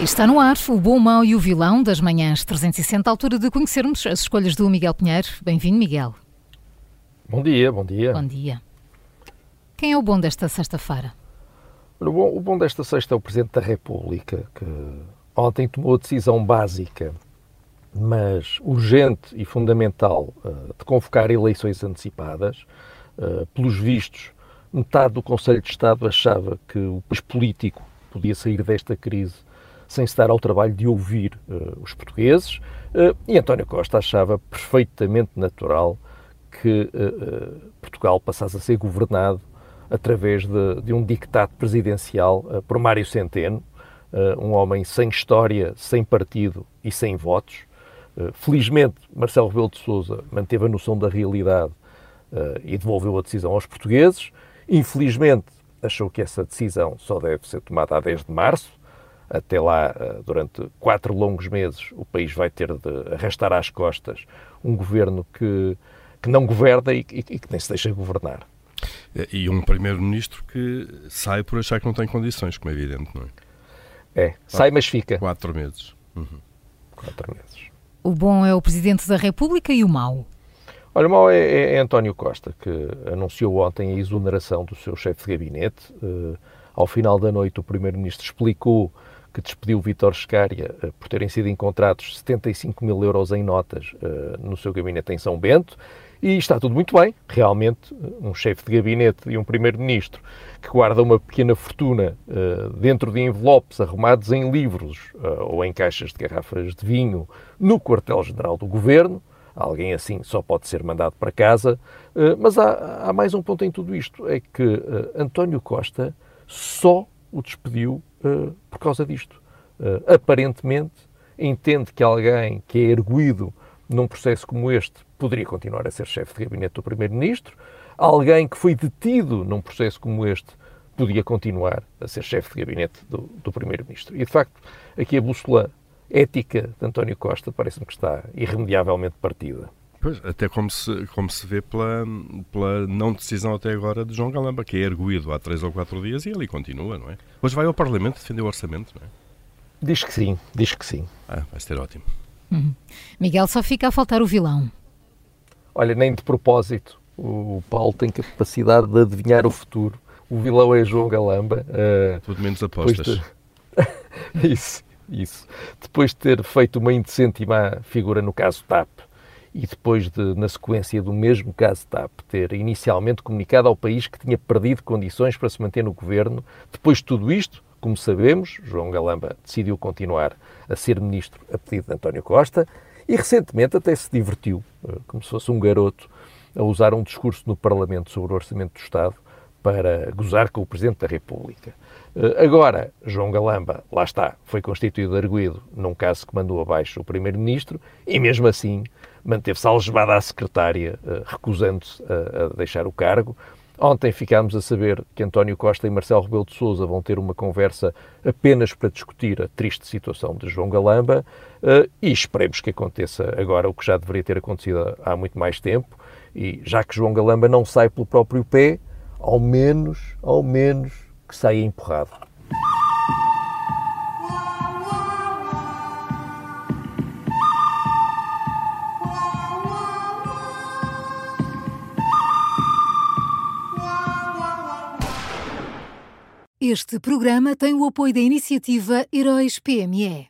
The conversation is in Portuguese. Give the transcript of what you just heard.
Está no ar o Bom, Mau e o Vilão das manhãs 360, à altura de conhecermos as escolhas do Miguel Pinheiro. Bem-vindo, Miguel. Bom dia, bom dia. Bom dia. Quem é o bom desta sexta-feira? O bom, o bom desta sexta é o Presidente da República, que ontem tomou a decisão básica, mas urgente e fundamental, eh, de convocar eleições antecipadas. Eh, pelos vistos, metade do Conselho de Estado achava que o país político podia sair desta crise sem se dar ao trabalho de ouvir uh, os portugueses. Uh, e António Costa achava perfeitamente natural que uh, Portugal passasse a ser governado através de, de um dictado presidencial por Mário Centeno, um homem sem história, sem partido e sem votos. felizmente, Marcelo Rebelo de Sousa manteve a noção da realidade e devolveu a decisão aos portugueses. Infelizmente, achou que essa decisão só deve ser tomada a 10 de março, até lá, eh, durante quatro longos meses, o país vai ter de arrastar às costas um governo que, que não governa e, e, e que nem se deixa governar. E um primeiro-ministro que sai por achar que não tem condições, como é evidente, não é? É, sai mas fica. Quatro meses. Uhum. Quatro meses. O bom é o Presidente da República e o mau? Olha, o mau é, é, é António Costa, que anunciou ontem a exoneração do seu chefe de gabinete. Uh, ao final da noite, o Primeiro-Ministro explicou que despediu Vítor Scária uh, por terem sido encontrados 75 mil euros em notas uh, no seu gabinete em São Bento. E está tudo muito bem. Realmente, um chefe de gabinete e um primeiro-ministro que guarda uma pequena fortuna uh, dentro de envelopes arrumados em livros ou em caixas de garrafas de vinho no quartel-general do governo. Alguém assim só pode ser mandado para casa. mas há, há, mais um ponto em tudo isto: é que António Costa só o despediu uh, por causa disto. Uh, aparentemente, entende que alguém que é erguido num processo como este poderia continuar a ser chefe de gabinete do Primeiro-Ministro, alguém que foi detido num processo como este podia continuar a ser chefe de gabinete do, do Primeiro-Ministro. E, de facto, aqui a bússola ética de António Costa parece-me que está irremediavelmente partida. Pois, até como se, como se vê pela, pela não decisão até agora de João Galamba, que é erguido há três ou quatro dias e ele continua, não é? Hoje vai ao Parlamento defender o orçamento, não é? Diz que sim, diz que sim. Ah, vai ser ótimo. Uhum. Miguel, só fica a faltar o vilão. Olha, nem de propósito. O Paulo tem capacidade de adivinhar o futuro. O vilão é João Galamba. Uh, Tudo menos apostas. De... isso, isso. Depois de ter feito uma indecente e má figura no caso TAP, e depois de, na sequência do mesmo caso TAP, ter inicialmente comunicado ao país que tinha perdido condições para se manter no governo, depois de tudo isto, como sabemos, João Galamba decidiu continuar a ser ministro a pedido de António Costa e recentemente até se divertiu, eh, como se fosse um garoto, a usar um discurso no Parlamento sobre o Orçamento do Estado para gozar com o Presidente da República. Eh, agora, João Galamba, lá está, foi constituído arguído num caso que mandou abaixo o Primeiro-Ministro e, mesmo assim, manteve-se algemada à secretária, eh, recusando-se a, deixar o cargo. Ontem ficámos a saber que António Costa e Marcelo Rebelo de Sousa vão ter uma conversa apenas para discutir a triste situação de João Galamba uh, e esperemos que aconteça agora o que já deveria ter acontecido há muito mais tempo e já que João Galamba não sai pelo próprio pé, ao menos, ao menos que saia empurrado. Este programa tem o apoio da iniciativa Heróis PME.